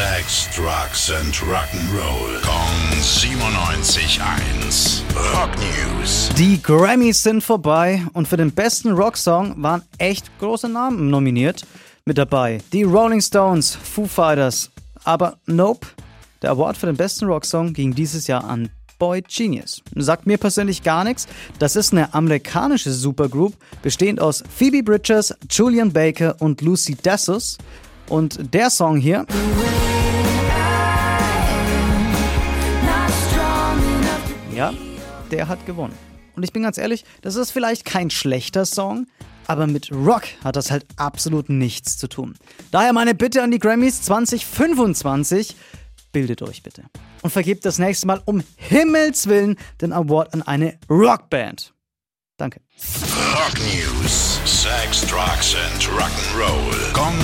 Sex, Drugs and Rock'n'Roll. Kong 97.1. Rock News. Die Grammys sind vorbei und für den besten Rocksong waren echt große Namen nominiert. Mit dabei die Rolling Stones, Foo Fighters. Aber nope, der Award für den besten Rocksong ging dieses Jahr an Boy Genius. Sagt mir persönlich gar nichts. Das ist eine amerikanische Supergroup, bestehend aus Phoebe Bridgers, Julian Baker und Lucy Dassus. Und der Song hier. Ja, der hat gewonnen. Und ich bin ganz ehrlich, das ist vielleicht kein schlechter Song, aber mit Rock hat das halt absolut nichts zu tun. Daher meine Bitte an die Grammys 2025, bildet euch bitte. Und vergebt das nächste Mal um Himmels Willen den Award an eine Rockband. Danke. Rock News. Sex, Drugs and Rock'n'Roll.